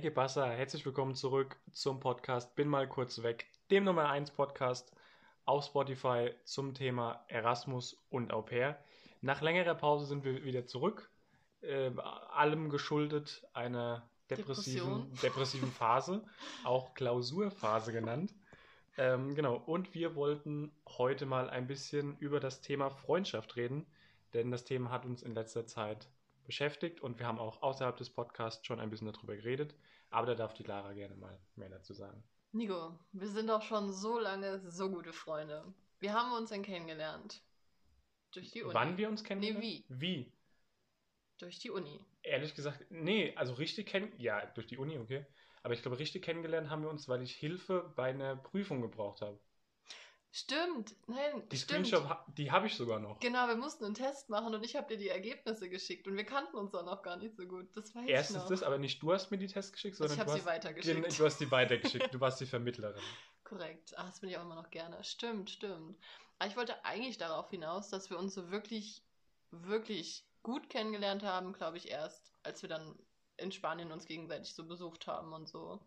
Hey Gebassa, herzlich willkommen zurück zum Podcast Bin mal kurz weg, dem Nummer 1 Podcast auf Spotify zum Thema Erasmus und Au pair. Nach längerer Pause sind wir wieder zurück, äh, allem geschuldet einer depressiven, depressiven Phase, auch Klausurphase genannt. Ähm, genau, und wir wollten heute mal ein bisschen über das Thema Freundschaft reden, denn das Thema hat uns in letzter Zeit beschäftigt und wir haben auch außerhalb des Podcasts schon ein bisschen darüber geredet, aber da darf die Lara gerne mal mehr dazu sagen. Nico, wir sind doch schon so lange so gute Freunde. Wir haben uns dann kennengelernt. Durch die Uni. Wann wir uns kennengelernt? Nee, wie? Wie? Durch die Uni. Ehrlich gesagt, nee, also richtig kennen, ja, durch die Uni, okay. Aber ich glaube, richtig kennengelernt haben wir uns, weil ich Hilfe bei einer Prüfung gebraucht habe. Stimmt, nein. Die Screenshot, die habe ich sogar noch. Genau, wir mussten einen Test machen und ich habe dir die Ergebnisse geschickt und wir kannten uns auch noch gar nicht so gut. Das weiß Erstens ich noch. das, aber nicht du hast mir die Tests geschickt, sondern ich habe sie weitergeschickt. Du hast die weitergeschickt, du warst die Vermittlerin. Korrekt, Ach, das bin ich auch immer noch gerne. Stimmt, stimmt. Aber ich wollte eigentlich darauf hinaus, dass wir uns so wirklich, wirklich gut kennengelernt haben, glaube ich, erst, als wir dann in Spanien uns gegenseitig so besucht haben und so.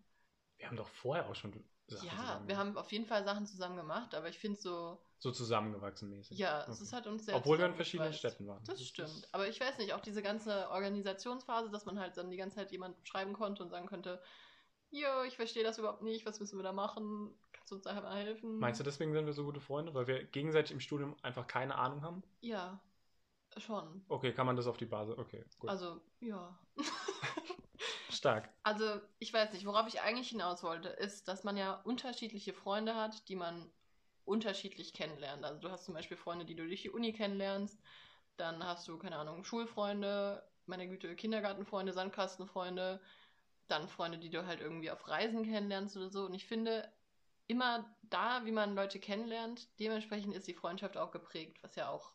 Wir haben doch vorher auch schon Sachen Ja, wir haben auf jeden Fall Sachen zusammen gemacht, aber ich finde so. So zusammengewachsen mäßig. Ja, es ist halt uns sehr. Obwohl wir in verschiedenen Städten waren. Das, das stimmt. Aber ich weiß nicht, auch diese ganze Organisationsphase, dass man halt dann die ganze Zeit jemand schreiben konnte und sagen könnte, jo, ich verstehe das überhaupt nicht, was müssen wir da machen? Kannst du uns da mal helfen? Meinst du, deswegen sind wir so gute Freunde, weil wir gegenseitig im Studium einfach keine Ahnung haben? Ja, schon. Okay, kann man das auf die Basis? Okay, gut. Also, ja. Stark. Also, ich weiß nicht, worauf ich eigentlich hinaus wollte, ist, dass man ja unterschiedliche Freunde hat, die man unterschiedlich kennenlernt. Also, du hast zum Beispiel Freunde, die du durch die Uni kennenlernst. Dann hast du, keine Ahnung, Schulfreunde, meine Güte, Kindergartenfreunde, Sandkastenfreunde. Dann Freunde, die du halt irgendwie auf Reisen kennenlernst oder so. Und ich finde, immer da, wie man Leute kennenlernt, dementsprechend ist die Freundschaft auch geprägt, was ja auch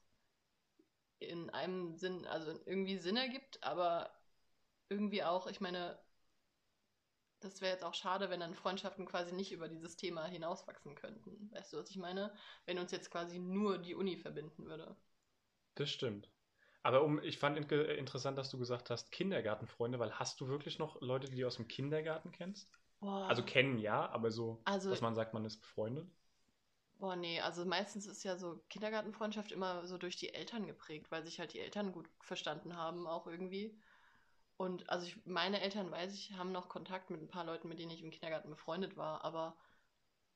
in einem Sinn, also irgendwie Sinn ergibt, aber irgendwie auch, ich meine, das wäre jetzt auch schade, wenn dann Freundschaften quasi nicht über dieses Thema hinauswachsen könnten. Weißt du, was ich meine? Wenn uns jetzt quasi nur die Uni verbinden würde. Das stimmt. Aber um, ich fand interessant, dass du gesagt hast, Kindergartenfreunde, weil hast du wirklich noch Leute, die du aus dem Kindergarten kennst? Boah. Also kennen ja, aber so, also, dass man sagt, man ist befreundet? Boah, nee, also meistens ist ja so Kindergartenfreundschaft immer so durch die Eltern geprägt, weil sich halt die Eltern gut verstanden haben, auch irgendwie. Und also ich, meine Eltern, weiß ich, haben noch Kontakt mit ein paar Leuten, mit denen ich im Kindergarten befreundet war, aber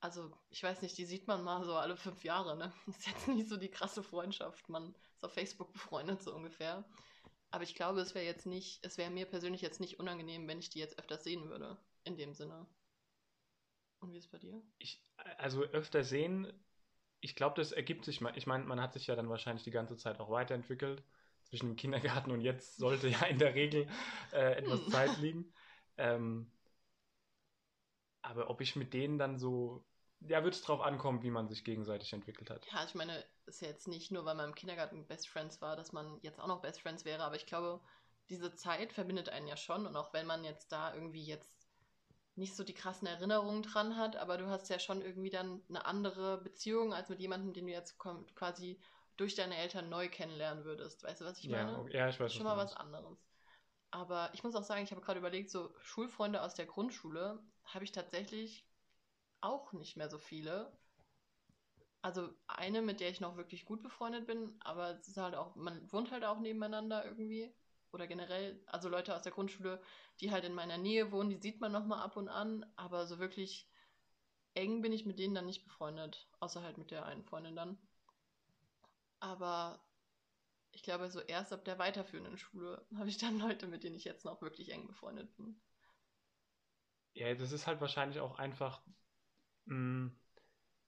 also ich weiß nicht, die sieht man mal so alle fünf Jahre, ne? Ist jetzt nicht so die krasse Freundschaft. Man ist auf Facebook befreundet, so ungefähr. Aber ich glaube, es wäre jetzt nicht, es wäre mir persönlich jetzt nicht unangenehm, wenn ich die jetzt öfters sehen würde, in dem Sinne. Und wie ist es bei dir? Ich, also öfter sehen, ich glaube, das ergibt sich. Ich meine, man hat sich ja dann wahrscheinlich die ganze Zeit auch weiterentwickelt zwischen dem Kindergarten und jetzt sollte ja in der Regel äh, etwas hm. Zeit liegen. Ähm, aber ob ich mit denen dann so, ja, wird es drauf ankommen, wie man sich gegenseitig entwickelt hat. Ja, ich meine, ist ja jetzt nicht nur, weil man im Kindergarten Best Friends war, dass man jetzt auch noch Best Friends wäre, aber ich glaube, diese Zeit verbindet einen ja schon und auch wenn man jetzt da irgendwie jetzt nicht so die krassen Erinnerungen dran hat, aber du hast ja schon irgendwie dann eine andere Beziehung als mit jemandem, den du jetzt quasi durch deine Eltern neu kennenlernen würdest. Weißt du, was ich meine? Ja, ja ich weiß Schon mal was anderes. Aber ich muss auch sagen, ich habe gerade überlegt, so Schulfreunde aus der Grundschule habe ich tatsächlich auch nicht mehr so viele. Also eine, mit der ich noch wirklich gut befreundet bin, aber es ist halt auch, man wohnt halt auch nebeneinander irgendwie. Oder generell, also Leute aus der Grundschule, die halt in meiner Nähe wohnen, die sieht man nochmal ab und an, aber so wirklich eng bin ich mit denen dann nicht befreundet. Außer halt mit der einen Freundin dann. Aber ich glaube, so erst ab der weiterführenden Schule habe ich dann Leute, mit denen ich jetzt noch wirklich eng befreundet bin. Ja, das ist halt wahrscheinlich auch einfach. Mh, hm,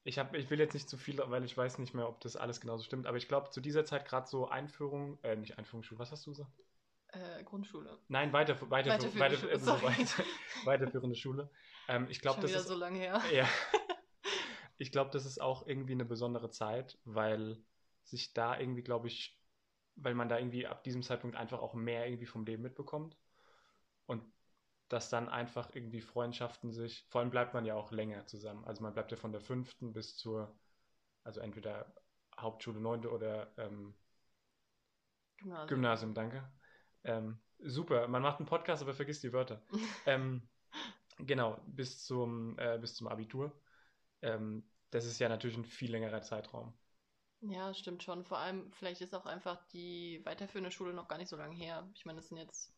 ich, hab, ich will jetzt nicht zu viel, weil ich weiß nicht mehr, ob das alles genauso stimmt, aber ich glaube, zu dieser Zeit gerade so Einführung, äh, nicht Einführungsschule, was hast du gesagt? Äh, Grundschule. Nein, weiter, weiter, weiterführende, weiter, Schule, also weiter, weiterführende Schule. Ähm, ich glaube, das wieder ist so lange her. Ja. ich glaube, das ist auch irgendwie eine besondere Zeit, weil sich da irgendwie, glaube ich, weil man da irgendwie ab diesem Zeitpunkt einfach auch mehr irgendwie vom Leben mitbekommt. Und dass dann einfach irgendwie Freundschaften sich, vor allem bleibt man ja auch länger zusammen. Also man bleibt ja von der fünften bis zur, also entweder Hauptschule neunte oder ähm, Gymnasium. Gymnasium, danke. Ähm, super, man macht einen Podcast, aber vergisst die Wörter. ähm, Genau, bis zum, äh, bis zum Abitur. Ähm, das ist ja natürlich ein viel längerer Zeitraum. Ja, stimmt schon. Vor allem, vielleicht ist auch einfach die weiterführende Schule noch gar nicht so lange her. Ich meine, das sind jetzt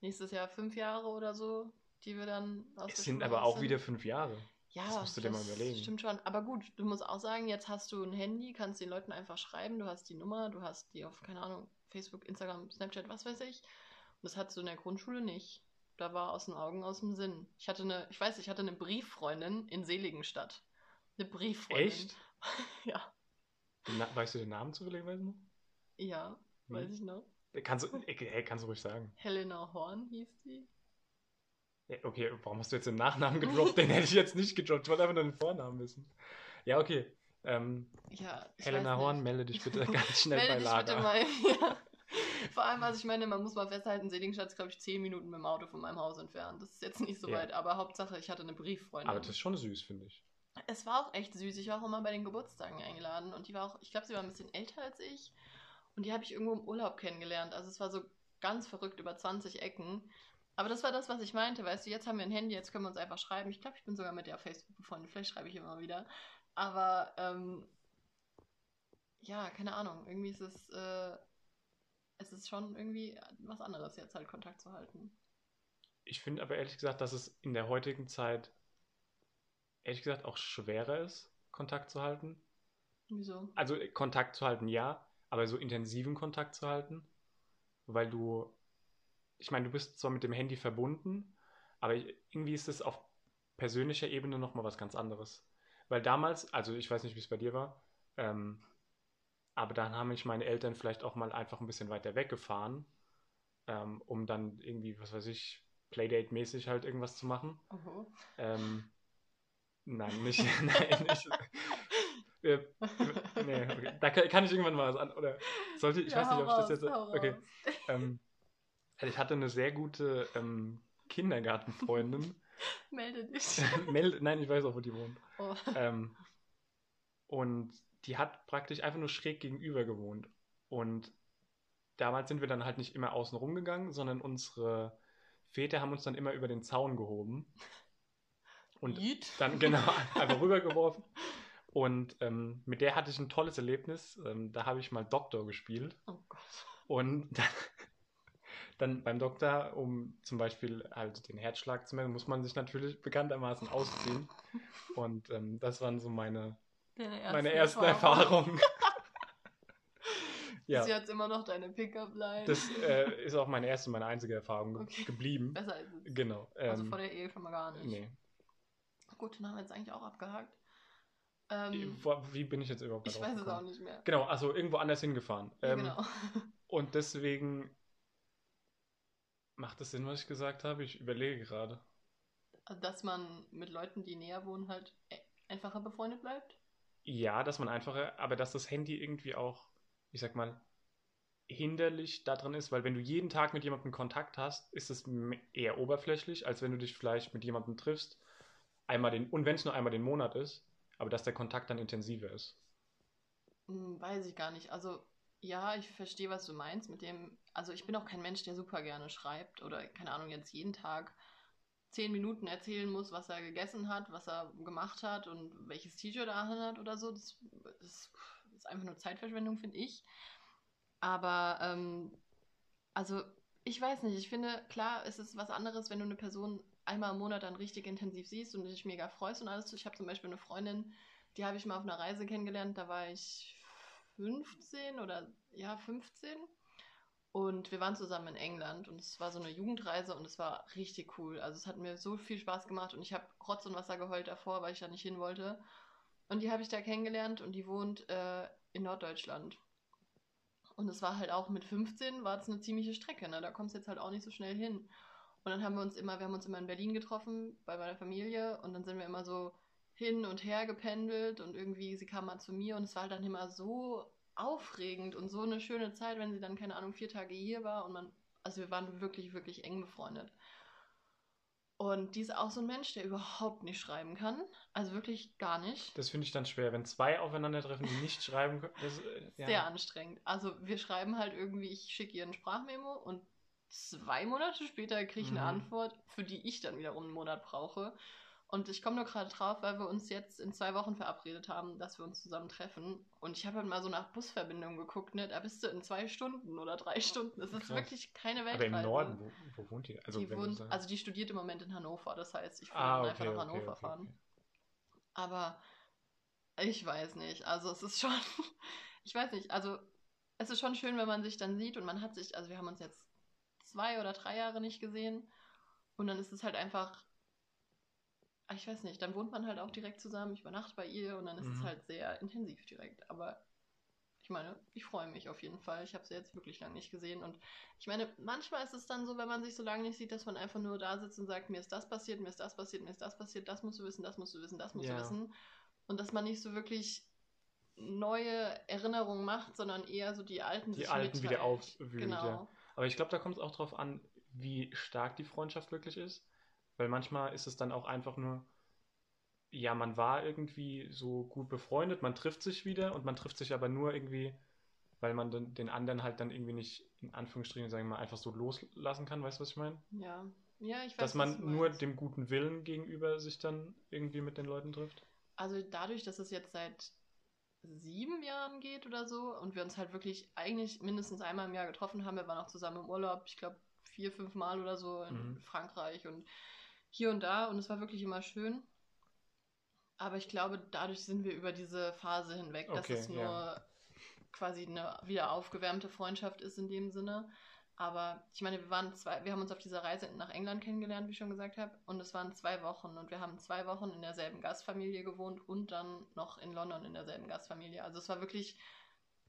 nächstes Jahr fünf Jahre oder so, die wir dann aus Es der sind Schule aber auch wieder fünf Jahre. Ja, Das musst du dir mal überlegen. Stimmt schon. Aber gut, du musst auch sagen, jetzt hast du ein Handy, kannst den Leuten einfach schreiben, du hast die Nummer, du hast die auf, keine Ahnung, Facebook, Instagram, Snapchat, was weiß ich. Und das hattest du in der Grundschule nicht. Da war aus den Augen, aus dem Sinn. Ich hatte eine, ich weiß, ich hatte eine Brieffreundin in Seligenstadt. Eine Brieffreundin. Echt? Ja. Na, weißt du den Namen zufälligerweise noch? Ja, Hm. weiß ich noch. Kannst du, äh, hey, kannst du ruhig sagen. Helena Horn hieß die. Ja, Okay, warum hast du jetzt den Nachnamen gedroppt? Den hätte ich jetzt nicht gedroppt. Ich wollte einfach nur den Vornamen wissen. Ja, okay. Ähm, Ja, Helena Horn, melde dich bitte ganz schnell Melde bei dich Lager. bitte mal. Ja. Vor allem, also ich meine, man muss mal festhalten, Seligenstadt ist, glaube ich, zehn Minuten mit dem Auto von meinem Haus entfernt. Das ist jetzt nicht so Ja. weit, aber Hauptsache, ich hatte eine Brieffreundin. Aber das ist schon süß, finde ich. Es war auch echt süß. Ich war auch immer bei den Geburtstagen eingeladen und die war auch, ich glaube, sie war ein bisschen älter als ich. Und die habe ich irgendwo im Urlaub kennengelernt. Also es war so ganz verrückt über 20 Ecken. Aber das war das, was ich meinte. Weißt du, jetzt haben wir ein Handy, jetzt können wir uns einfach schreiben. Ich glaube, ich bin sogar mit der Facebook befreundet. Vielleicht schreibe ich immer wieder. Aber ähm, ja, keine Ahnung. Irgendwie ist es, äh, es ist schon irgendwie was anderes, jetzt halt Kontakt zu halten. Ich finde aber ehrlich gesagt, dass es in der heutigen Zeit ehrlich gesagt auch schwerer ist, Kontakt zu halten. Wieso? Also äh, Kontakt zu halten, ja, aber so intensiven Kontakt zu halten, weil du, ich meine, du bist zwar mit dem Handy verbunden, aber irgendwie ist es auf persönlicher Ebene nochmal was ganz anderes. Weil damals, also ich weiß nicht, wie es bei dir war, ähm, aber dann haben mich meine Eltern vielleicht auch mal einfach ein bisschen weiter weggefahren, ähm, um dann irgendwie, was weiß ich, Playdate-mäßig halt irgendwas zu machen. Oho. Ähm, nein, nicht, nein, nicht. Äh, nee, okay. Da kann, kann ich irgendwann mal was an. Oder sollte ich, Ja, weiß nicht, ob ich das jetzt. Okay. Ähm, also ich hatte eine sehr gute ähm, Kindergartenfreundin. Melde dich. Meld, nein, ich weiß auch, wo die wohnt. Oh. Ähm, und die hat praktisch einfach nur schräg gegenüber gewohnt. Und damals sind wir dann halt nicht immer außen rumgegangen, sondern unsere Väter haben uns dann immer über den Zaun gehoben. Und Yeet. dann genau einfach rübergeworfen. Und ähm, mit der hatte ich ein tolles Erlebnis. Ähm, da habe ich mal Doktor gespielt. Oh Gott. Und dann, dann beim Doktor, um zum Beispiel halt den Herzschlag zu messen, muss man sich natürlich bekanntermaßen ausziehen. Und ähm, das waren so meine, Deine meine ersten Erfahrungen. ja, Sie hat immer noch deine Pickup-Line. das äh, ist auch meine erste und meine einzige Erfahrung Okay. geblieben. Besser ist es. Genau. also ähm, vor der Ehe schon mal gar nicht. nee. Gut, dann haben wir jetzt eigentlich auch abgehakt. Ähm, Wie bin ich jetzt überhaupt ich weiß es auch nicht mehr. Genau, also irgendwo anders hingefahren. Ähm, genau. Und deswegen macht es Sinn, was ich gesagt habe. Ich überlege gerade. Also, Dass man mit Leuten, die näher wohnen, halt e- einfacher befreundet bleibt. Ja, dass man einfacher, aber dass das Handy irgendwie auch, ich sag mal, hinderlich daran ist, weil wenn du jeden Tag mit jemandem Kontakt hast, ist es eher oberflächlich, als wenn du dich vielleicht mit jemandem triffst, einmal den, und wenn es nur einmal den Monat ist, aber dass der Kontakt dann intensiver ist. Hm, weiß ich gar nicht. Also, ja, ich verstehe, was du meinst mit dem. Also, ich bin auch kein Mensch, der super gerne schreibt oder, keine Ahnung, jetzt jeden Tag zehn Minuten erzählen muss, was er gegessen hat, was er gemacht hat und welches T-Shirt er hat oder so. Das, das ist einfach nur Zeitverschwendung, finde ich. Aber, ähm, also, ich weiß nicht. Ich finde, klar, es ist was anderes, wenn du eine Person einmal im Monat dann richtig intensiv siehst und dich mega freust und alles. Ich habe zum Beispiel eine Freundin, die habe ich mal auf einer Reise kennengelernt, da war ich 15 oder ja, 15. Und wir waren zusammen in England und es war so eine Jugendreise und es war richtig cool. Also es hat mir so viel Spaß gemacht und ich habe Rotz und Wasser geheult davor, weil ich da nicht hin wollte. Und die habe ich da kennengelernt und die wohnt äh, in Norddeutschland. Und es war halt auch mit 15 war es eine ziemliche Strecke, ne? Da kommst du jetzt halt auch nicht so schnell hin. Und dann haben wir uns immer, wir haben uns immer in Berlin getroffen bei meiner Familie und dann sind wir immer so hin und her gependelt und irgendwie sie kam mal zu mir und es war halt dann immer so aufregend und so eine schöne Zeit, wenn sie dann, keine Ahnung, vier Tage hier war und man, also wir waren wirklich, wirklich eng befreundet. Und die ist auch so ein Mensch, der überhaupt nicht schreiben kann. Also wirklich gar nicht. Das finde ich dann schwer, wenn zwei aufeinandertreffen, die nicht schreiben können. Das, äh, ja. Sehr anstrengend. Also wir schreiben halt irgendwie, ich schicke ihr ein Sprachmemo und zwei Monate später kriege ich eine Mhm. Antwort, für die ich dann wiederum einen Monat brauche. Und ich komme nur gerade drauf, weil wir uns jetzt in zwei Wochen verabredet haben, dass wir uns zusammen treffen. Und ich habe halt mal so nach Busverbindungen geguckt, ne? Da bist du in zwei Stunden oder drei Stunden. Das ist Krass. wirklich keine Aber Weltreise. im Norden, wo, wo wohnt ihr? Also, die wohnt, also die studiert im Moment in Hannover, das heißt, ich würde ah, okay, einfach nach okay, Hannover okay, fahren. Aber ich weiß nicht. Also es ist schon, ich weiß nicht, also es ist schon schön, wenn man sich dann sieht und man hat sich, also wir haben uns jetzt zwei oder drei Jahre nicht gesehen und dann ist es halt einfach, ah, ich weiß nicht, dann wohnt man halt auch direkt zusammen, ich übernachte bei ihr und dann ist es Mhm. halt sehr intensiv direkt. Aber ich meine, ich freue mich auf jeden Fall. Ich habe sie jetzt wirklich lange nicht gesehen und ich meine, manchmal ist es dann so, wenn man sich so lange nicht sieht, dass man einfach nur da sitzt und sagt, mir ist das passiert, mir ist das passiert, mir ist das passiert, das musst du wissen, das musst du wissen, das musst Ja. du wissen. Und dass man nicht so wirklich neue Erinnerungen macht, sondern eher so die alten Die sich alten wieder aufwühlt, Genau. ja. Aber ich glaube, da kommt es auch drauf an, wie stark die Freundschaft wirklich ist. Weil manchmal ist es dann auch einfach nur, ja, man war irgendwie so gut befreundet, man trifft sich wieder und man trifft sich aber nur irgendwie, weil man den, den anderen halt dann irgendwie nicht, in Anführungsstrichen, sagen wir mal, einfach so loslassen kann. Weißt du, was ich meine? Ja. Ja, ich weiß, Dass man nur dem guten Willen gegenüber sich dann irgendwie mit den Leuten trifft. Also dadurch, dass es jetzt seit sieben Jahren geht oder so und wir uns halt wirklich eigentlich mindestens einmal im Jahr getroffen haben, wir waren auch zusammen im Urlaub, ich glaube vier, fünf Mal oder so in Mhm. Frankreich und hier und da und es war wirklich immer schön. Aber ich glaube, dadurch sind wir über diese Phase hinweg, dass Okay, es nur ja. quasi eine wieder aufgewärmte Freundschaft ist in dem Sinne. Aber ich meine, wir waren zwei, wir haben uns auf dieser Reise nach England kennengelernt, wie ich schon gesagt habe, und es waren zwei Wochen und wir haben zwei Wochen in derselben Gastfamilie gewohnt und dann noch in London in derselben Gastfamilie. Also es war wirklich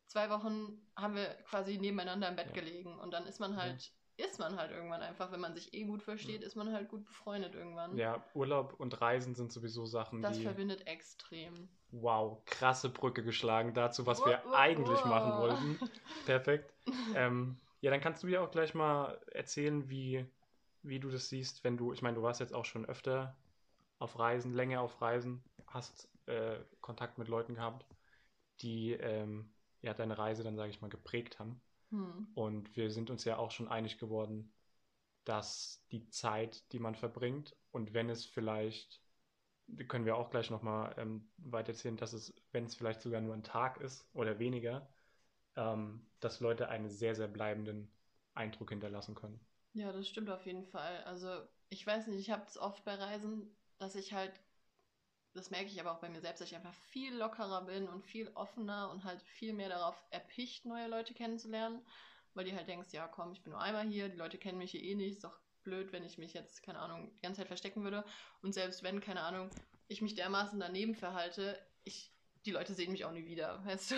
zwei Wochen haben wir quasi nebeneinander im Bett Ja. gelegen und dann ist man halt, ist man halt irgendwann einfach, wenn man sich eh gut versteht, ist man halt gut befreundet irgendwann. Ja, Urlaub und Reisen sind sowieso Sachen, Das die. verbindet extrem. Wow, krasse Brücke geschlagen dazu, was wir Wow, wow, eigentlich wow. machen wollten. Perfekt. ähm, ja, dann kannst du ja auch gleich mal erzählen, wie, wie du das siehst, wenn du, ich meine, du warst jetzt auch schon öfter auf Reisen, länger auf Reisen, hast äh, Kontakt mit Leuten gehabt, die ähm, ja deine Reise dann, sage ich mal, geprägt haben. Hm. Und wir sind uns ja auch schon einig geworden, dass die Zeit, die man verbringt, und wenn es vielleicht, können wir auch gleich nochmal ähm, weiter erzählen, dass es, wenn es vielleicht sogar nur ein Tag ist oder weniger, ähm, dass Leute einen sehr, sehr bleibenden Eindruck hinterlassen können. Ja, das stimmt auf jeden Fall. Also, ich weiß nicht, ich habe es oft bei Reisen, dass ich halt, das merke ich aber auch bei mir selbst, dass ich einfach viel lockerer bin und viel offener und halt viel mehr darauf erpicht, neue Leute kennenzulernen, weil du halt denkst, ja komm, ich bin nur einmal hier, die Leute kennen mich hier eh nicht, ist doch blöd, wenn ich mich jetzt, keine Ahnung, die ganze Zeit verstecken würde. Und selbst wenn, keine Ahnung, ich mich dermaßen daneben verhalte, ich, die Leute sehen mich auch nie wieder, weißt du?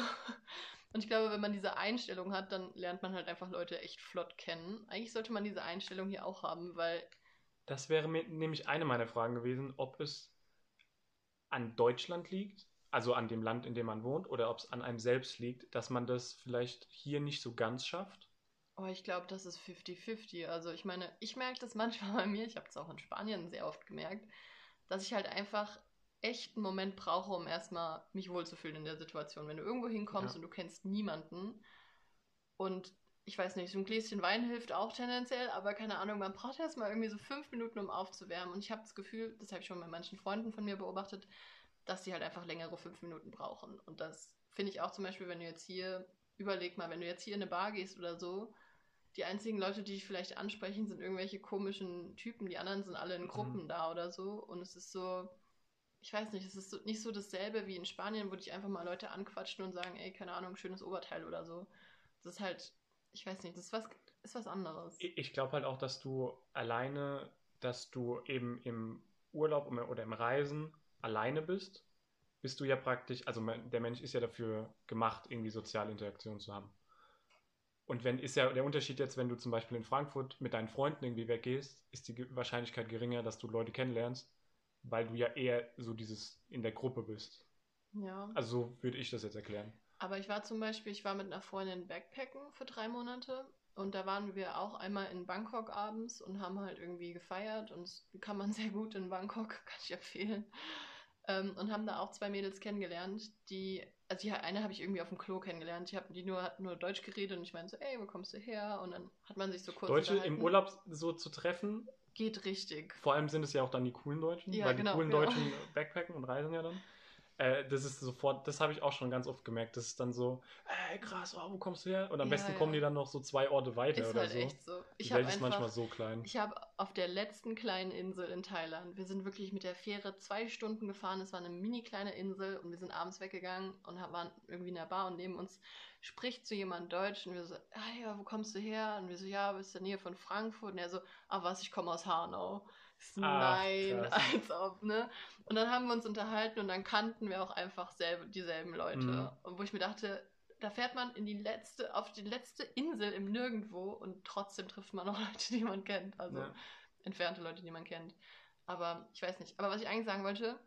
Und ich glaube, wenn man diese Einstellung hat, dann lernt man halt einfach Leute echt flott kennen. Eigentlich sollte man diese Einstellung hier auch haben, weil Das wäre mir nämlich eine meiner Fragen gewesen, ob es an Deutschland liegt, also an dem Land, in dem man wohnt, oder ob es an einem selbst liegt, dass man das vielleicht hier nicht so ganz schafft. Oh, ich glaube, das ist 50-50. Also ich meine, ich merke das manchmal bei mir, ich habe es auch in Spanien sehr oft gemerkt, dass ich halt einfach echt einen Moment brauche, um erstmal mich wohlzufühlen in der Situation. Wenn du irgendwo hinkommst Ja. und du kennst niemanden und ich weiß nicht, so ein Gläschen Wein hilft auch tendenziell, aber keine Ahnung, man braucht erstmal irgendwie so fünf Minuten, um aufzuwärmen. Und ich habe das Gefühl, das habe ich schon bei manchen Freunden von mir beobachtet, dass die halt einfach längere fünf Minuten brauchen. Und das finde ich auch zum Beispiel, wenn du jetzt hier, überleg mal, wenn du jetzt hier in eine Bar gehst oder so, die einzigen Leute, die dich vielleicht ansprechen, sind irgendwelche komischen Typen. Die anderen sind alle in Gruppen Mhm. da oder so. Und es ist so, ich weiß nicht, es ist nicht so dasselbe wie in Spanien, wo dich einfach mal Leute anquatschen und sagen, ey, keine Ahnung, schönes Oberteil oder so. Das ist halt, ich weiß nicht, das ist was, ist was anderes. Ich glaube halt auch, dass du alleine, dass du eben im Urlaub oder im Reisen alleine bist, bist du ja praktisch, also der Mensch ist ja dafür gemacht, irgendwie soziale Interaktion zu haben. Und wenn ist ja der Unterschied jetzt, wenn du zum Beispiel in Frankfurt mit deinen Freunden irgendwie weggehst, ist die Wahrscheinlichkeit geringer, dass du Leute kennenlernst, weil du ja eher so dieses in der Gruppe bist. Ja. Also so würde ich das jetzt erklären. Aber ich war zum Beispiel, ich war mit einer Freundin Backpacken für drei Monate und da waren wir auch einmal in Bangkok abends und haben halt irgendwie gefeiert und das kann man sehr gut in Bangkok, kann ich empfehlen. Ähm, und haben da auch zwei Mädels kennengelernt, die also die eine habe ich irgendwie auf dem Klo kennengelernt. Ich habe die nur hat nur Deutsch geredet und ich meinte so, ey, wo kommst du her? Und dann hat man sich so kurz Deutsche im unterhalten. Urlaub so zu treffen, geht richtig. vor allem sind es ja auch dann die coolen Deutschen, Ja, weil genau, die coolen genau. Deutschen backpacken und reisen ja dann. Äh, das ist sofort, das habe ich auch schon ganz oft gemerkt. Das ist dann so, hey krass, oh, wo kommst du her? Und am Ja, besten ja. kommen die dann noch so zwei Orte weiter Ist oder halt so. echt so. Ich die Welt ist manchmal so klein. ich habe auf der letzten kleinen Insel in Thailand, wir sind wirklich mit der Fähre zwei Stunden gefahren. Es war eine mini kleine Insel und wir sind abends weggegangen und waren irgendwie in der Bar und neben uns spricht so jemand Deutsch und wir so, ah ja, wo kommst du her? Und wir so, ja, bist in der Nähe von Frankfurt. Und er so, ah was, ich komme aus Hanau. Ach, Nein, krass. als ob, ne? Und dann haben wir uns unterhalten und dann kannten wir auch einfach selbe, dieselben Leute. Mhm. Und wo ich mir dachte, da fährt man in die letzte, auf die letzte Insel im Nirgendwo und trotzdem trifft man auch Leute, die man kennt. Also Ja. entfernte Leute, die man kennt. Aber ich weiß nicht. Aber was ich eigentlich sagen wollte,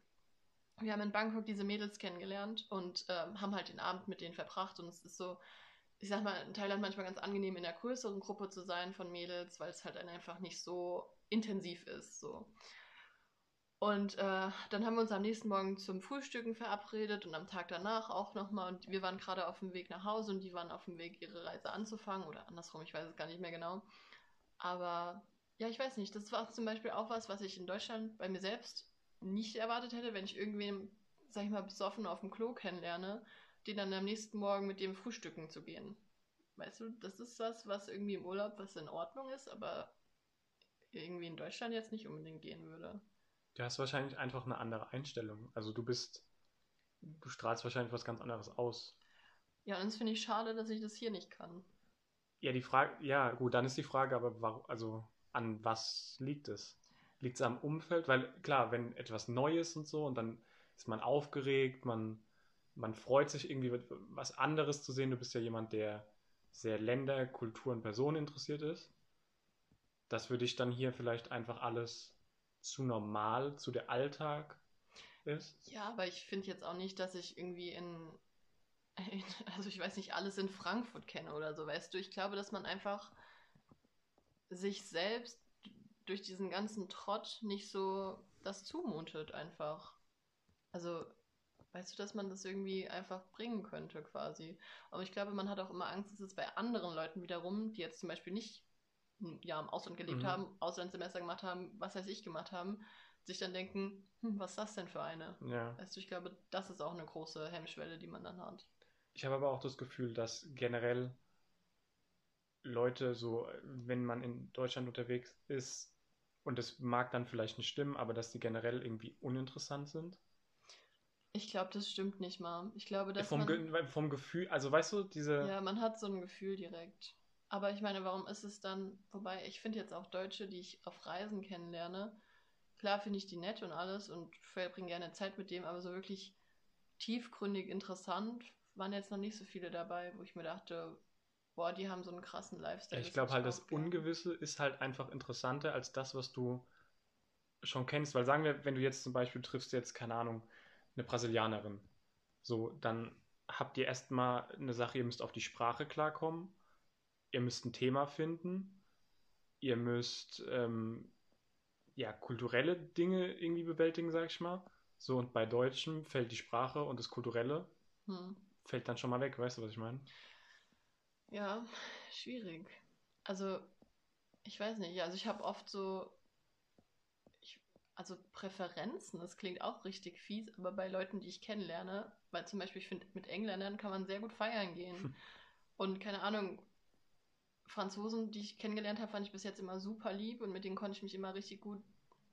wir haben in Bangkok diese Mädels kennengelernt und ähm, haben halt den Abend mit denen verbracht. Und es ist so, ich sag mal, in Thailand manchmal ganz angenehm, in einer größeren Gruppe zu sein von Mädels, weil es halt dann einfach nicht so intensiv ist. So. Und äh, dann haben wir uns am nächsten Morgen zum Frühstücken verabredet und am Tag danach auch nochmal. Und wir waren gerade auf dem Weg nach Hause und die waren auf dem Weg, ihre Reise anzufangen. Oder andersrum, ich weiß es gar nicht mehr genau. Aber ja, ich weiß nicht. Das war zum Beispiel auch was, was ich in Deutschland bei mir selbst nicht erwartet hätte, wenn ich irgendwen, sag ich mal, besoffen auf dem Klo kennenlerne, den dann am nächsten Morgen mit dem frühstücken zu gehen. Weißt du, das ist was, was irgendwie im Urlaub was in Ordnung ist, aber irgendwie in Deutschland jetzt nicht unbedingt gehen würde. Du hast wahrscheinlich einfach eine andere Einstellung. Also du bist, du strahlst wahrscheinlich was ganz anderes aus. Ja, und das finde ich schade, dass ich das hier nicht kann. Ja, die Frage, ja, gut, dann ist die Frage, aber warum, also an was liegt es? Liegt es am Umfeld? Weil klar, wenn etwas Neues und so und dann ist man aufgeregt, man, man freut sich irgendwie was anderes zu sehen. Du bist ja jemand, der sehr Länder, Kultur und Personen interessiert ist. Das für dich dann hier vielleicht einfach alles zu normal, zu der Alltag ist. Ja, aber ich finde jetzt auch nicht, dass ich irgendwie in, in, also ich weiß nicht, alles in Frankfurt kenne oder so, weißt du. Ich glaube, dass man einfach sich selbst durch diesen ganzen Trott nicht so das zumutet einfach. Also, weißt du, dass man das irgendwie einfach bringen könnte quasi. Aber ich glaube, man hat auch immer Angst, dass es bei anderen Leuten wiederum, die jetzt zum Beispiel nicht Jahr im Ausland gelebt Mhm. haben, Auslandssemester gemacht haben, was weiß ich gemacht haben, sich dann denken, hm, was ist das denn für eine? Ja. Du, ich glaube, das ist auch eine große Hemmschwelle, die man dann hat. Ich habe aber auch das Gefühl, dass generell Leute so, wenn man in Deutschland unterwegs ist, und das mag dann vielleicht nicht stimmen, aber dass die generell irgendwie uninteressant sind. Ich glaube, das stimmt nicht mal. Ich glaube, dass vom, man, Ge vom Gefühl, also weißt du, diese. ja, man hat so ein Gefühl direkt. Aber ich meine, warum ist es dann, wobei ich finde jetzt auch Deutsche, die ich auf Reisen kennenlerne, klar finde ich die nett und alles und verbringe gerne Zeit mit dem, aber so wirklich tiefgründig interessant waren jetzt noch nicht so viele dabei, wo ich mir dachte, boah, die haben so einen krassen Lifestyle. ich glaube halt, das gerne. Ungewisse ist halt einfach interessanter als das, was du schon kennst. Weil sagen wir, wenn du jetzt zum Beispiel triffst jetzt, keine Ahnung, eine Brasilianerin, so, dann habt ihr erstmal eine Sache, ihr müsst auf die Sprache klarkommen, ihr müsst ein Thema finden, ihr müsst ähm, ja kulturelle Dinge irgendwie bewältigen, sag ich mal. So, und bei Deutschen fällt die Sprache und das Kulturelle Hm. fällt dann schon mal weg, weißt du, was ich meine? Ja, schwierig. Also, ich weiß nicht. Also, ich habe oft so. Ich, also, Präferenzen, das klingt auch richtig fies, aber bei Leuten, die ich kennenlerne, weil zum Beispiel, ich finde, mit Engländern kann man sehr gut feiern gehen. Und keine Ahnung, Franzosen, die ich kennengelernt habe, fand ich bis jetzt immer super lieb und mit denen konnte ich mich immer richtig gut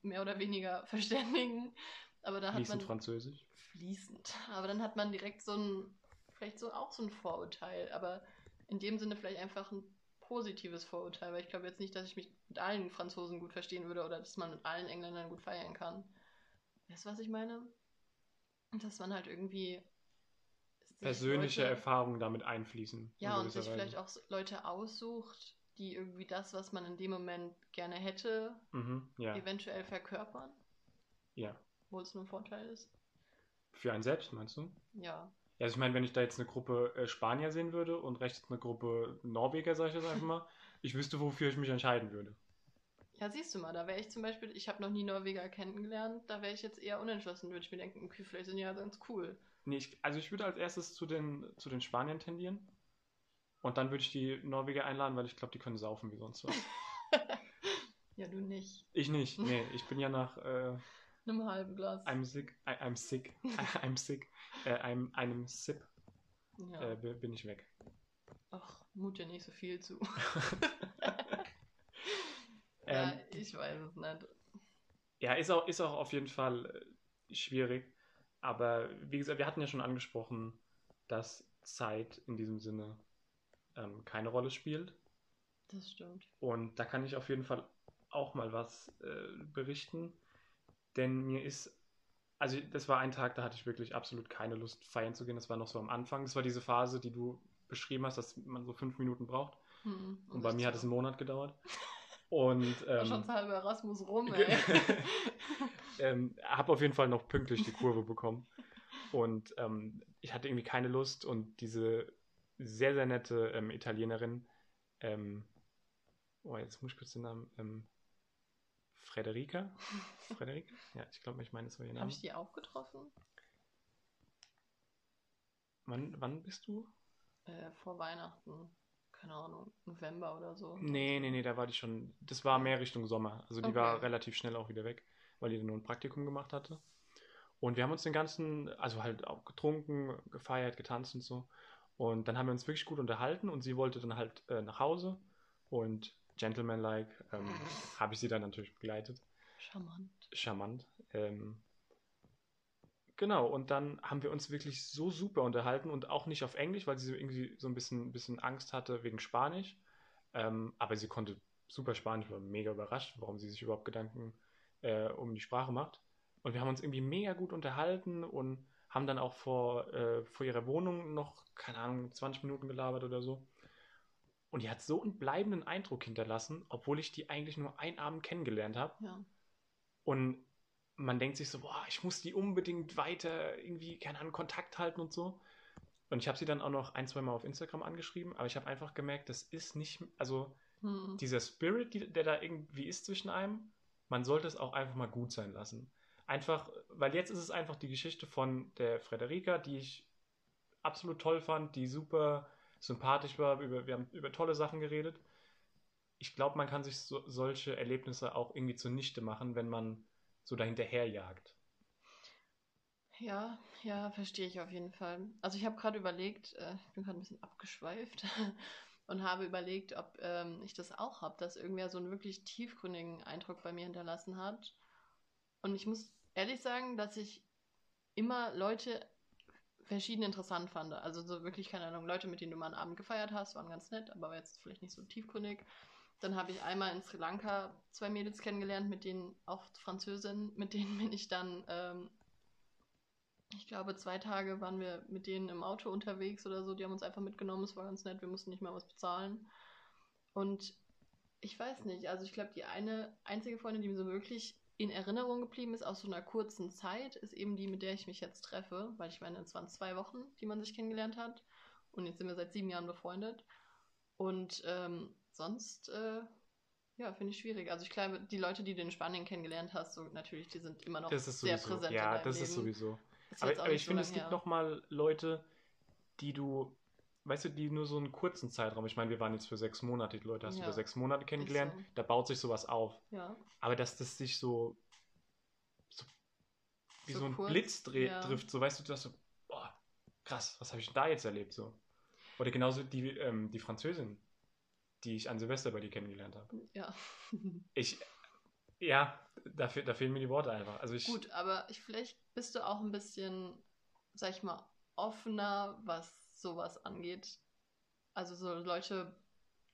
mehr oder weniger verständigen. Aber da hat Fließend man Französisch. fließend. Aber dann hat man direkt so ein, vielleicht so auch so ein Vorurteil, aber in dem Sinne vielleicht einfach ein positives Vorurteil, weil ich glaube jetzt nicht, dass ich mich mit allen Franzosen gut verstehen würde oder dass man mit allen Engländern gut feiern kann. Weißt du, was ich meine? Dass man halt irgendwie Persönliche Leute- Erfahrungen damit einfließen. ja, und sich Weise. vielleicht auch Leute aussucht, die irgendwie das, was man in dem Moment gerne hätte, Mhm, ja, eventuell verkörpern, ja. wo es nur ein Vorteil ist. Für einen selbst, meinst du? Ja. Ja, also ich meine, wenn ich da jetzt eine Gruppe äh, Spanier sehen würde und rechts eine Gruppe Norweger, sage ich jetzt einfach mal, ich wüsste, wofür ich mich entscheiden würde. Ja, siehst du mal, da wäre ich zum Beispiel, ich habe noch nie Norweger kennengelernt, da wäre ich jetzt eher unentschlossen, würde ich mir denken, okay, vielleicht sind die ja ganz cool. Nee, ich, also ich würde als erstes zu den, zu den Spaniern tendieren. Und dann würde ich die Norweger einladen, weil ich glaube, die können saufen wie sonst was. ja, du nicht. Ich nicht, nee. Ich bin ja nach äh, Einem halben Glas. I'm sick, I, I'm sick, I'm sick, äh, I'm, einem Sip ja. äh, bi- bin ich weg. Ach, mut dir nicht so viel zu. Ähm, ja, ich weiß es nicht. Ja, ist auch, ist auch auf jeden Fall äh, schwierig. Aber wie gesagt, wir hatten ja schon angesprochen, dass Zeit in diesem Sinne ähm, keine Rolle spielt. Das stimmt. Und da kann ich auf jeden Fall auch mal was äh, berichten. Denn mir ist, also das war ein Tag, da hatte ich wirklich absolut keine Lust, feiern zu gehen. Das war noch so am Anfang. Das war diese Phase, die du beschrieben hast, dass man so fünf Minuten braucht. Hm, Und bei mir hat es einen Monat gedauert. Und ähm, schon das halbe Erasmus rum, ey. ähm, habe auf jeden Fall noch pünktlich die Kurve bekommen. Und ähm, ich hatte irgendwie keine Lust und diese sehr, sehr nette ähm, Italienerin, ähm, oh, jetzt muss ich kurz den Namen, ähm, Frederica? Frederica? Ja, ich glaube, ich meine, das war ihr Habe Name. ich die auch getroffen? Wann, wann bist du? Äh, vor Weihnachten. Keine Ahnung, November oder so. Nee, nee, nee, da war die schon, das war mehr Richtung Sommer. Also die Okay. war relativ schnell auch wieder weg, weil die dann nur ein Praktikum gemacht hatte. Und wir haben uns den ganzen, also halt auch getrunken, gefeiert, getanzt und so. Und dann haben wir uns wirklich gut unterhalten und sie wollte dann halt äh, nach Hause und gentlemanlike ähm, habe ich sie dann natürlich begleitet. Charmant. Charmant. Ähm, genau, und dann haben wir uns wirklich so super unterhalten und auch nicht auf Englisch, weil sie irgendwie so ein bisschen, bisschen Angst hatte wegen Spanisch. Ähm, aber sie konnte super Spanisch, war mega überrascht, warum sie sich überhaupt Gedanken äh, um die Sprache macht. Und wir haben uns irgendwie mega gut unterhalten und haben dann auch vor, äh, vor ihrer Wohnung noch, keine Ahnung, 20 Minuten gelabert oder so. Und die hat so einen bleibenden Eindruck hinterlassen, obwohl ich die eigentlich nur einen Abend kennengelernt habe. Ja. Und man denkt sich so, boah, ich muss die unbedingt weiter irgendwie, keine Ahnung, Kontakt halten und so. Und ich habe sie dann auch noch ein, zwei Mal auf Instagram angeschrieben, aber ich habe einfach gemerkt, das ist nicht, also Hm. dieser Spirit, die, der da irgendwie ist zwischen einem, man sollte es auch einfach mal gut sein lassen. Einfach, weil jetzt ist es einfach die Geschichte von der Frederika, die ich absolut toll fand, die super sympathisch war, über, wir haben über tolle Sachen geredet. Ich glaube, man kann sich so, solche Erlebnisse auch irgendwie zunichte machen, wenn man so dahinterher jagt. Ja, ja, verstehe ich auf jeden Fall. Also ich habe gerade überlegt, äh, ich bin gerade ein bisschen abgeschweift und habe überlegt, ob ähm, ich das auch habe, dass irgendwer so einen wirklich tiefgründigen Eindruck bei mir hinterlassen hat. Und ich muss ehrlich sagen, dass ich immer Leute verschieden interessant fand. Also so wirklich, keine Ahnung, Leute, mit denen du mal einen Abend gefeiert hast, waren ganz nett, aber jetzt vielleicht nicht so tiefgründig. Dann habe ich einmal in Sri Lanka zwei Mädels kennengelernt, mit denen auch Französinnen, mit denen bin ich dann ähm, ich glaube, zwei Tage waren wir mit denen im Auto unterwegs oder so. Die haben uns einfach mitgenommen. Es war ganz nett. Wir mussten nicht mal was bezahlen. Und ich weiß nicht. Also ich glaube, die eine einzige Freundin, die mir so wirklich in Erinnerung geblieben ist aus so einer kurzen Zeit, ist eben die, mit der ich mich jetzt treffe. Weil ich meine, es waren zwei Wochen, die man sich kennengelernt hat. Und jetzt sind wir seit sieben Jahren befreundet. Und ähm, sonst, äh, ja, finde ich schwierig. Also ich glaube, die Leute, die du in Spanien kennengelernt hast, so natürlich, die sind immer noch ist sehr präsent. Ja, das ist Leben. sowieso. Ist Aber, aber ich so finde, es gibt her. noch mal Leute, die du, weißt du, die nur so einen kurzen Zeitraum, ich meine, wir waren jetzt für sechs Monate, die Leute hast du Ja, über sechs Monate kennengelernt, so. da baut sich sowas auf. Ja. Aber dass das sich so, so wie so, So ein kurz, Blitz dreh, ja. trifft, so weißt du, du hast so, boah, krass, was habe ich denn da jetzt erlebt so? Oder genauso die, ähm, die Französin, die ich an Silvester bei dir kennengelernt habe. Ja. Ich, ja, da, da fehlen mir die Worte einfach. Also ich, Gut, aber ich, vielleicht bist du auch ein bisschen, sag ich mal, offener, was sowas angeht. Also so Leute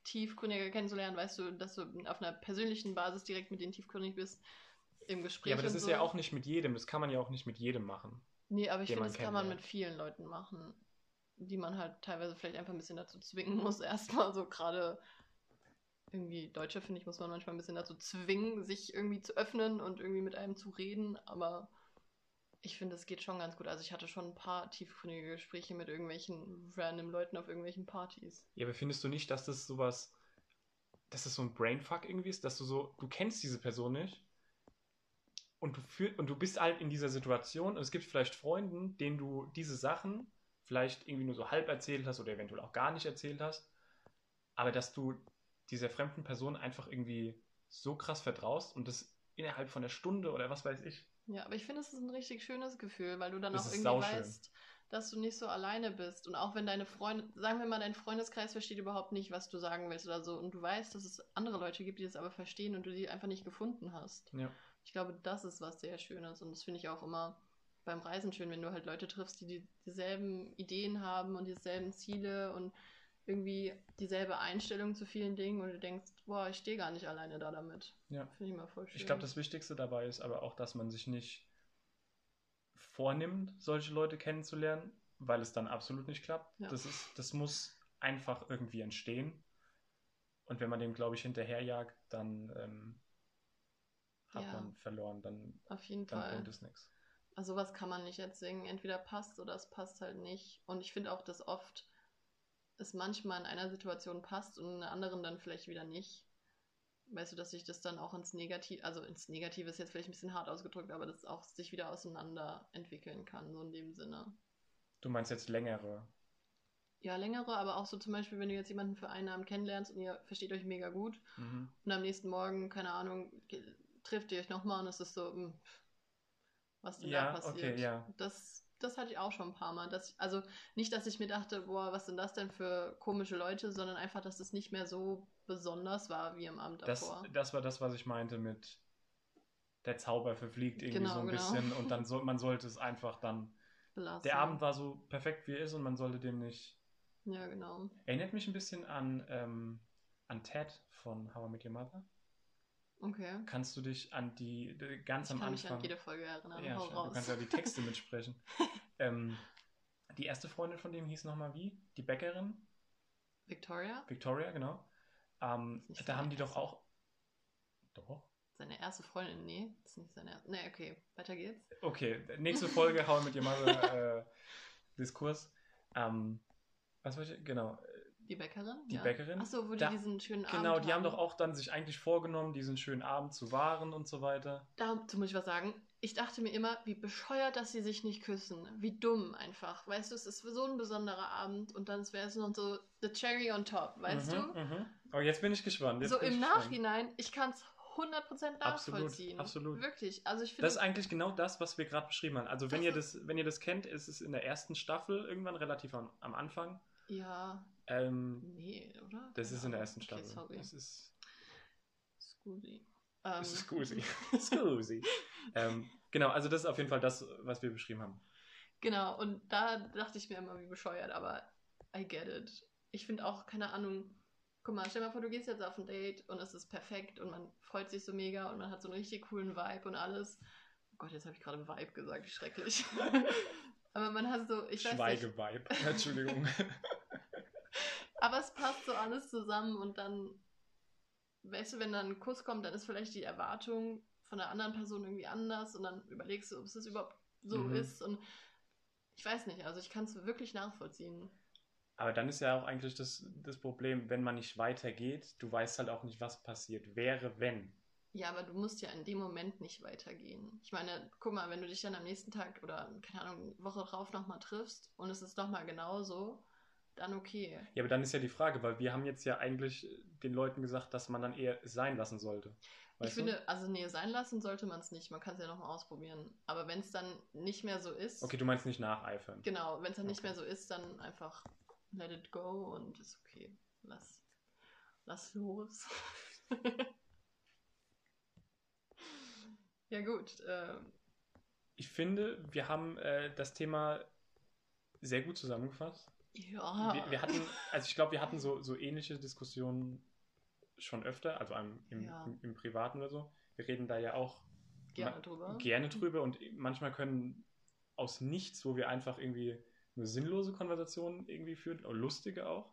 tiefgründiger kennenzulernen, weißt du, dass du auf einer persönlichen Basis direkt mit denen tiefgründig bist im Gespräch. ja, aber das ist so. ja auch nicht mit jedem, das kann man ja auch nicht mit jedem machen. Nee, aber ich finde, das kann man mit vielen Leuten machen, die man halt teilweise vielleicht einfach ein bisschen dazu zwingen muss. Erstmal so gerade irgendwie Deutsche, finde ich, muss man manchmal ein bisschen dazu zwingen, sich irgendwie zu öffnen und irgendwie mit einem zu reden. Aber ich finde, es geht schon ganz gut. Also ich hatte schon ein paar tiefgründige Gespräche mit irgendwelchen random Leuten auf irgendwelchen Partys. Ja, aber findest du nicht, dass das sowas, dass das so ein Brainfuck irgendwie ist, dass du so, du kennst diese Person nicht und du, fühl, und du bist halt in dieser Situation und es gibt vielleicht Freunden, denen du diese Sachen vielleicht irgendwie nur so halb erzählt hast oder eventuell auch gar nicht erzählt hast, aber dass du dieser fremden Person einfach irgendwie so krass vertraust und das innerhalb von einer Stunde oder was weiß ich. Ja, aber ich finde, es ist ein richtig schönes Gefühl, weil du dann Das auch irgendwie weißt, dass du nicht so alleine bist. Und auch wenn deine Freunde, sagen wir mal, dein Freundeskreis versteht überhaupt nicht, was du sagen willst oder so. Und du weißt, dass es andere Leute gibt, die das aber verstehen und du die einfach nicht gefunden hast. Ja. Ich glaube, das ist was sehr Schönes. Und das finde ich auch immer beim Reisen schön, wenn du halt Leute triffst, die, die dieselben Ideen haben und dieselben Ziele und irgendwie dieselbe Einstellung zu vielen Dingen und du denkst, boah, ich stehe gar nicht alleine da damit. Ja. Finde ich mal voll schön. Ich glaube, das Wichtigste dabei ist aber auch, dass man sich nicht vornimmt, solche Leute kennenzulernen, weil es dann absolut nicht klappt. Ja. Das, ist, das muss einfach irgendwie entstehen. Und wenn man dem, glaube ich, hinterherjagt, dann ähm, hat Ja. man verloren. Dann, Auf jeden dann Fall. bringt es nichts. Also sowas kann man nicht erzwingen. Entweder passt oder es passt halt nicht. Und ich finde auch, dass oft es manchmal in einer Situation passt und in einer anderen dann vielleicht wieder nicht. Weißt du, dass sich das dann auch ins Negative, also ins Negative ist jetzt vielleicht ein bisschen hart ausgedrückt, aber das auch sich wieder auseinander entwickeln kann, so in dem Sinne. Du meinst jetzt längere. Ja, längere, aber auch so zum Beispiel, wenn du jetzt jemanden für einen Abend kennenlernst und ihr versteht euch mega gut Mhm. und am nächsten Morgen, keine Ahnung, trifft ihr euch nochmal und es ist so, hm, was denn Ja, da passiert. okay, ja. Das, das hatte ich auch schon ein paar Mal. Dass, also nicht, dass ich mir dachte, boah, was sind das denn für komische Leute, sondern einfach, dass es nicht mehr so besonders war wie am Abend Das, davor. das war das, was ich meinte mit der Zauber verfliegt irgendwie Genau, so ein genau. bisschen und dann soll, man sollte es einfach dann. Belassen. Der Abend war so perfekt, wie er ist und man sollte dem nicht. Ja, genau. Erinnert mich ein bisschen an, ähm, an Ted von How I Met Your Mother. Okay. Kannst du dich an die, ganz Ich am kann mich Anfang. an jede Folge erinnern. ja, du kannst ja die Texte mitsprechen. ähm, die erste Freundin von dem hieß nochmal wie? Die Bäckerin? Victoria? Victoria, genau. Ähm, da haben die doch auch. Doch. Seine erste Freundin? Nee, das ist nicht seine erste. Nee, okay. Weiter geht's. Okay, nächste Folge, How I Met Your Mother äh, Diskurs. Ähm, was wollte ich? Genau. Die Bäckerin? Die ja. Bäckerin? Achso, wo Da- die diesen schönen Abend Genau, die haben doch auch dann sich eigentlich vorgenommen, diesen schönen Abend zu wahren und so weiter. Dazu muss ich was sagen. Ich dachte mir immer, wie bescheuert, dass sie sich nicht küssen. Wie dumm einfach. Weißt du, es ist so ein besonderer Abend und dann wäre es noch so the cherry on top, weißt mhm, du? Mhm. Aber jetzt bin ich gespannt. Jetzt So im ich gespannt. Nachhinein, ich kann es 100% Absolut, nachvollziehen. absolut. Wirklich. Also ich finde. Das ist eigentlich genau das, was wir gerade beschrieben haben. Also wenn ihr das, wenn ihr das kennt, ist es in der ersten Staffel irgendwann relativ am, am Anfang. Ja, Ähm, nee, oder? das Keine ist in der ersten Staffel. Okay, sorry. Das ist, Scusi. das Ähm, ist Scusi. Scusi. ähm, genau, also das ist auf jeden Fall das, was wir beschrieben haben. Genau, und da dachte ich mir immer, wie bescheuert, aber I get it. Ich finde auch, keine Ahnung, guck mal, stell mal vor, du gehst jetzt auf ein Date und es ist perfekt und man freut sich so mega und man hat so einen richtig coolen Vibe und alles. Oh Gott, jetzt habe ich gerade Vibe gesagt, wie schrecklich. aber man hat so, ich weiß Schweigevibe. Entschuldigung. Aber es passt so alles zusammen und dann, weißt du, wenn dann ein Kuss kommt, dann ist vielleicht die Erwartung von der anderen Person irgendwie anders und dann überlegst du, ob es das überhaupt so Mhm. ist und ich weiß nicht, also ich kann es wirklich nachvollziehen. Aber dann ist ja auch eigentlich das, das Problem, wenn man nicht weitergeht, du weißt halt auch nicht, was passiert wäre, wenn. Ja, aber du musst ja in dem Moment nicht weitergehen. Ich meine, guck mal, wenn du dich dann am nächsten Tag oder, keine Ahnung, Woche drauf nochmal triffst und es ist nochmal genauso, dann okay. Ja, aber dann ist ja die Frage, weil wir haben jetzt ja eigentlich den Leuten gesagt, dass man dann eher sein lassen sollte. ich Weißt du? finde, also nee, sein lassen sollte man es nicht. Man kann es ja nochmal ausprobieren. Aber wenn es dann nicht mehr so ist, Okay, du meinst nicht nacheifern. genau, wenn es dann nicht Okay. mehr so ist, dann einfach let it go und ist okay. Lass, lass los. ja gut, ähm, Ich finde, wir haben äh, das Thema sehr gut zusammengefasst. Ja. Wir, wir hatten, also ich glaube, wir hatten so, so ähnliche Diskussionen schon öfter, also im, im, Ja. im, im Privaten oder so. Wir reden da ja auch gerne drüber. gerne drüber und manchmal können aus nichts, wo wir einfach irgendwie nur sinnlose Konversationen irgendwie führen, lustige auch.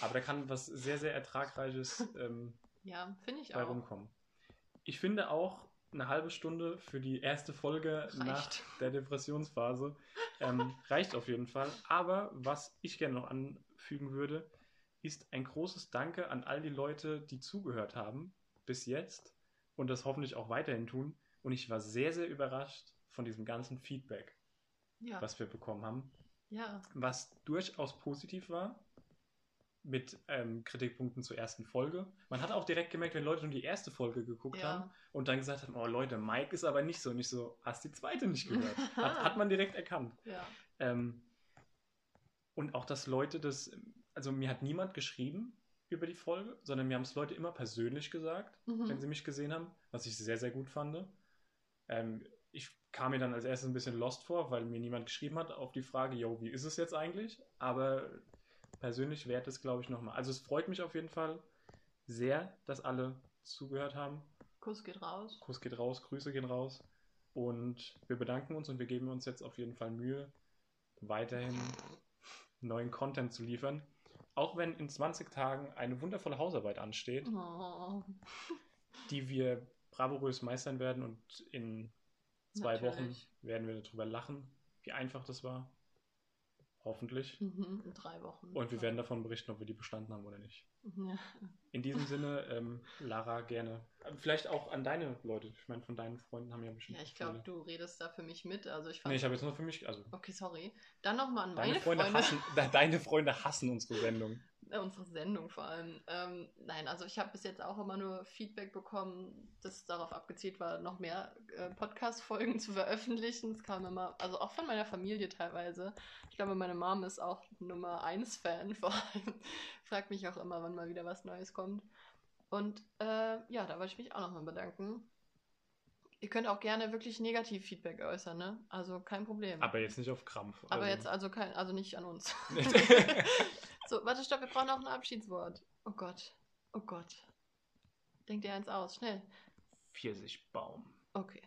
Aber da kann was sehr, sehr Ertragreiches ähm, Ja, ich bei auch. rumkommen. Ich finde auch eine halbe Stunde für die erste Folge nach Reicht. der Depressionsphase ähm, reicht auf jeden Fall. Aber was ich gerne noch anfügen würde, ist ein großes Danke an all die Leute, die zugehört haben bis jetzt und das hoffentlich auch weiterhin tun, Und ich war sehr, sehr überrascht von diesem ganzen Feedback, Ja. was wir bekommen haben. Ja. Was durchaus positiv war, mit ähm, Kritikpunkten zur ersten Folge. Man hat auch direkt gemerkt, wenn Leute nur die erste Folge geguckt haben Ja. und dann gesagt haben, oh Leute, Mike ist aber nicht so. Nicht so, hast die zweite nicht gehört. hat, hat man direkt erkannt. Ja. Ähm, und auch, dass Leute das, also mir hat niemand geschrieben über die Folge, sondern mir haben es Leute immer persönlich gesagt, Mhm. wenn sie mich gesehen haben, was ich sehr, sehr gut fand. Ähm, ich kam mir dann als erstes ein bisschen lost vor, weil mir niemand geschrieben hat auf die Frage, yo, wie ist es jetzt eigentlich? Aber persönlich wert es, glaube ich, nochmal. Also es freut mich auf jeden Fall sehr, dass alle zugehört haben. Kuss geht raus. Kuss geht raus, Grüße gehen raus. Und wir bedanken uns und wir geben uns jetzt auf jeden Fall Mühe, weiterhin neuen Content zu liefern. Auch wenn in 20 Tagen eine wundervolle Hausarbeit ansteht, Oh. die wir bravourös meistern werden und in zwei Natürlich. Wochen werden wir darüber lachen, wie einfach das war. Hoffentlich. Mhm. In drei Wochen. Und wir werden davon berichten, ob wir die bestanden haben oder nicht. Ja. In diesem Sinne, ähm, Lara, gerne. Vielleicht auch an deine Leute. Ich meine, von deinen Freunden haben ja bestimmt. ja, ich glaube, du redest da für mich mit. Also ich fand. Nee, ich habe jetzt nur für mich. Also, okay, sorry. Dann nochmal an deine meine Freunde, Freunde. hassen, de- deine Freunde hassen unsere Sendung. Äh, unsere Sendung vor allem. Ähm, nein, also ich habe bis jetzt auch immer nur Feedback bekommen, das darauf abgezielt war, noch mehr äh, Podcast-Folgen zu veröffentlichen. Es kam immer, also auch von meiner Familie teilweise. Ich glaube, meine Mom ist auch Nummer 1 Fan vor allem. Fragt mich auch immer, wann mal wieder was Neues kommt. Und äh, ja, da wollte ich mich auch nochmal bedanken. Ihr könnt auch gerne wirklich negativ Feedback äußern, ne? Also kein Problem. Aber jetzt nicht auf Krampf. Aber also- jetzt also kein, also nicht an uns. so, warte, stopp, wir brauchen auch ein Abschiedswort. Oh Gott. Oh Gott. Denkt ihr eins aus, schnell. Pfirsichbaum. Okay.